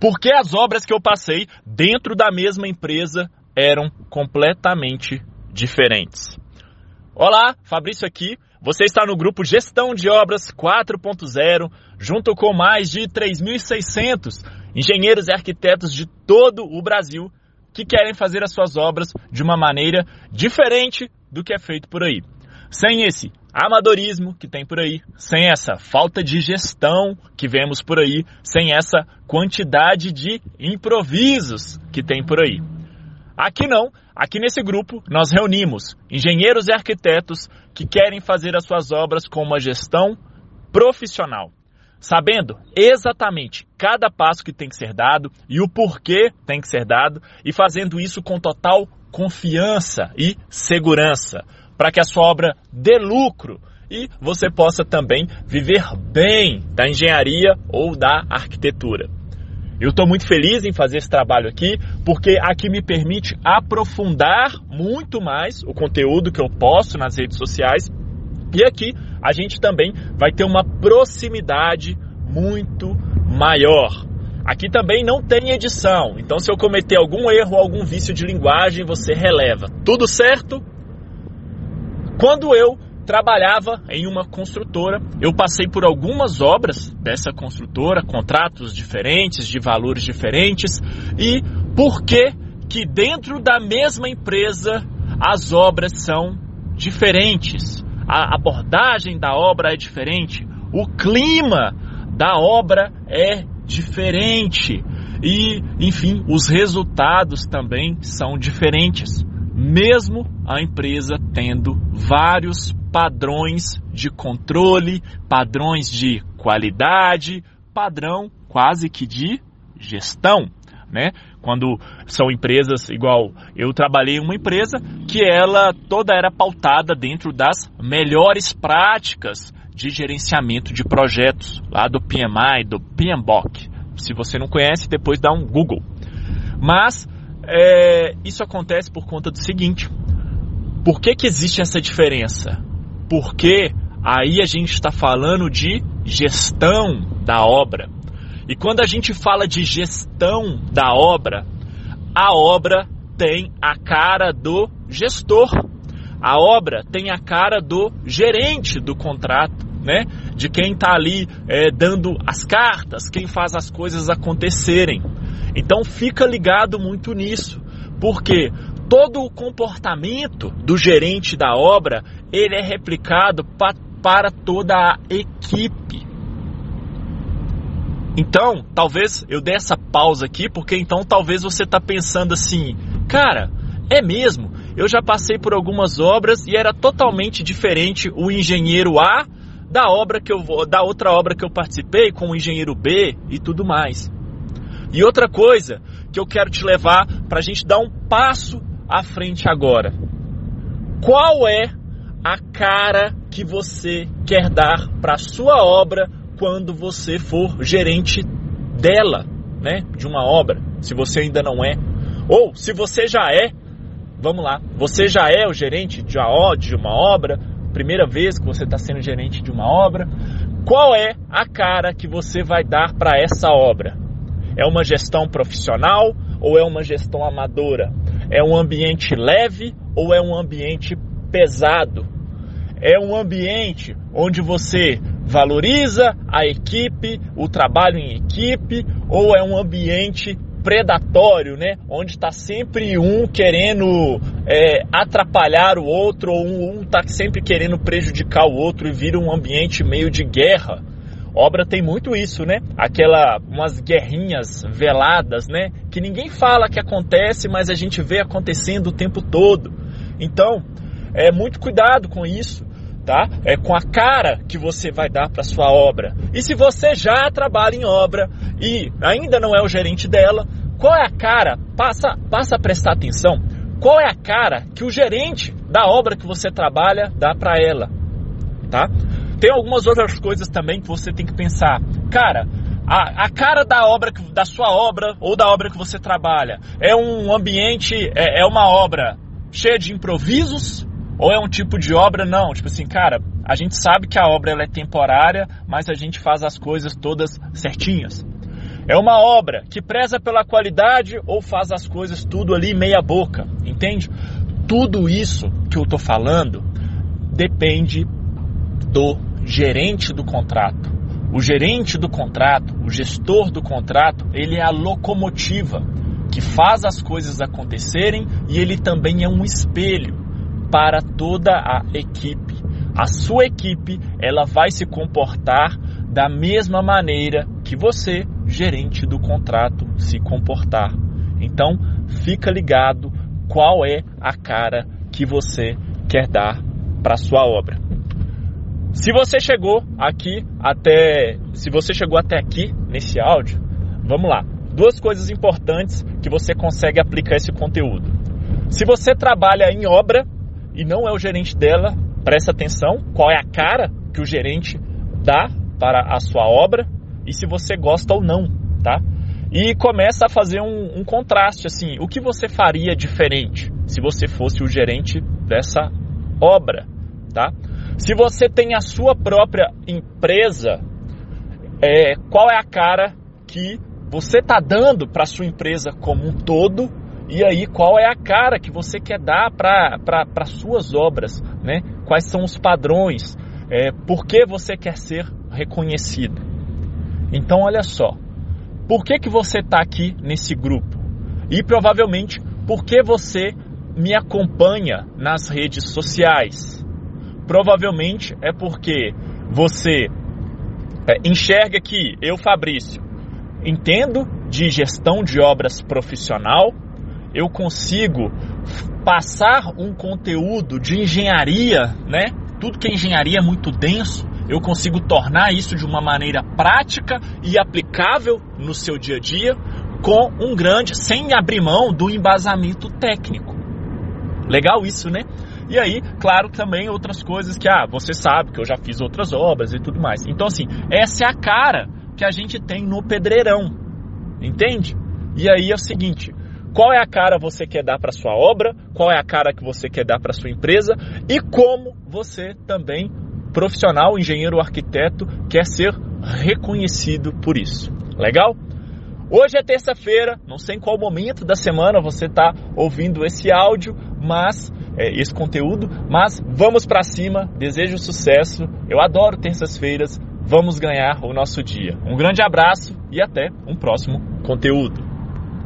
Porque as obras que eu passei dentro da mesma empresa eram completamente diferentes. Olá, Fabrício aqui. Você está no grupo Gestão de Obras 4.0, junto com mais de 3.600 engenheiros e arquitetos de todo o Brasil que querem fazer as suas obras de uma maneira diferente do que é feito por aí. Sem esse amadorismo que tem por aí, sem essa falta de gestão que vemos por aí, sem essa quantidade de improvisos que tem por aí. Aqui não, aqui nesse grupo nós reunimos engenheiros e arquitetos que querem fazer as suas obras com uma gestão profissional, sabendo exatamente cada passo que tem que ser dado e o porquê tem que ser dado e fazendo isso com total confiança e segurança para que a sua obra dê lucro e você possa também viver bem da engenharia ou da arquitetura. Eu estou muito feliz em fazer esse trabalho aqui, porque aqui me permite aprofundar muito mais o conteúdo que eu posto nas redes sociais. E aqui a gente também vai ter uma proximidade muito maior. Aqui também não tem edição, então se eu cometer algum erro, algum vício de linguagem, você releva. Tudo certo? Quando eu trabalhava em uma construtora, eu passei por algumas obras dessa construtora, contratos diferentes, de valores diferentes, e por que que dentro da mesma empresa as obras são diferentes? A abordagem da obra é diferente, o clima da obra é diferente. E, enfim, os resultados também são diferentes mesmo a empresa tendo vários padrões de controle, padrões de qualidade, padrão quase que de gestão, né? Quando são empresas igual eu trabalhei em uma empresa que ela toda era pautada dentro das melhores práticas de gerenciamento de projetos lá do PMI, do PMBOK. Se você não conhece, depois dá um Google. Mas é, isso acontece por conta do seguinte: por que, que existe essa diferença? Porque aí a gente está falando de gestão da obra. E quando a gente fala de gestão da obra, a obra tem a cara do gestor. A obra tem a cara do gerente do contrato, né? De quem está ali é, dando as cartas, quem faz as coisas acontecerem. Então fica ligado muito nisso, porque todo o comportamento do gerente da obra ele é replicado pa, para toda a equipe. Então, talvez eu dê essa pausa aqui, porque então talvez você está pensando assim, cara, é mesmo? Eu já passei por algumas obras e era totalmente diferente o engenheiro A da obra que eu da outra obra que eu participei com o engenheiro B e tudo mais. E outra coisa que eu quero te levar para a gente dar um passo à frente agora. Qual é a cara que você quer dar para a sua obra quando você for gerente dela, né? De uma obra, se você ainda não é. Ou se você já é, vamos lá, você já é o gerente de uma obra, primeira vez que você está sendo gerente de uma obra, qual é a cara que você vai dar para essa obra? É uma gestão profissional ou é uma gestão amadora? É um ambiente leve ou é um ambiente pesado? É um ambiente onde você valoriza a equipe, o trabalho em equipe, ou é um ambiente predatório, né? Onde está sempre um querendo é, atrapalhar o outro, ou um está sempre querendo prejudicar o outro e vira um ambiente meio de guerra. Obra tem muito isso, né? Aquela umas guerrinhas veladas, né? Que ninguém fala que acontece, mas a gente vê acontecendo o tempo todo. Então, é muito cuidado com isso, tá? É com a cara que você vai dar para sua obra. E se você já trabalha em obra e ainda não é o gerente dela, qual é a cara? Passa, passa a prestar atenção. Qual é a cara que o gerente da obra que você trabalha dá para ela, tá? Tem algumas outras coisas também que você tem que pensar. Cara, a, a, cara da obra, da sua obra ou da obra que você trabalha é um ambiente, é, é uma obra cheia de improvisos ou é um tipo de obra não? Tipo assim, cara, a gente sabe que a obra ela é temporária, mas a gente faz as coisas todas certinhas. É uma obra que preza pela qualidade ou faz as coisas tudo ali meia boca, entende? Tudo isso que eu estou falando depende do gerente do contrato. O gerente do contrato, o gestor do contrato, ele é a locomotiva que faz as coisas acontecerem e ele também é um espelho para toda a equipe. A sua equipe, ela vai se comportar da mesma maneira que você, gerente do contrato, se comportar. Então, fica ligado qual é a cara que você quer dar para sua obra. Se você chegou aqui até, se você chegou até aqui nesse áudio, vamos lá. Duas coisas importantes que você consegue aplicar esse conteúdo. Se você trabalha em obra e não é o gerente dela, presta atenção qual é a cara que o gerente dá para a sua obra e se você gosta ou não, tá? E começa a fazer um, um contraste assim, o que você faria diferente se você fosse o gerente dessa obra, tá? Se você tem a sua própria empresa, é, qual é a cara que você está dando para a sua empresa como um todo? E aí, qual é a cara que você quer dar para as suas obras? Né? Quais são os padrões? É, por que você quer ser reconhecido? Então, olha só. Por que, que você está aqui nesse grupo? E provavelmente, por que você me acompanha nas redes sociais? Provavelmente é porque você é, enxerga que eu, Fabrício, entendo de gestão de obras profissional, eu consigo passar um conteúdo de engenharia, né? Tudo que é engenharia é muito denso, eu consigo tornar isso de uma maneira prática e aplicável no seu dia a dia, com um grande, sem abrir mão do embasamento técnico. Legal isso, né? E aí, claro, também outras coisas que, ah, você sabe que eu já fiz outras obras e tudo mais. Então, assim, essa é a cara que a gente tem no pedreirão, entende? E aí é o seguinte, qual é a cara você quer dar para sua obra, qual é a cara que você quer dar para sua empresa e como você também, profissional, engenheiro arquiteto, quer ser reconhecido por isso. Legal? Hoje é terça-feira, não sei em qual momento da semana você está ouvindo esse áudio, mas é, esse conteúdo, mas vamos para cima, desejo sucesso. Eu adoro terças-feiras, vamos ganhar o nosso dia. Um grande abraço e até um próximo conteúdo.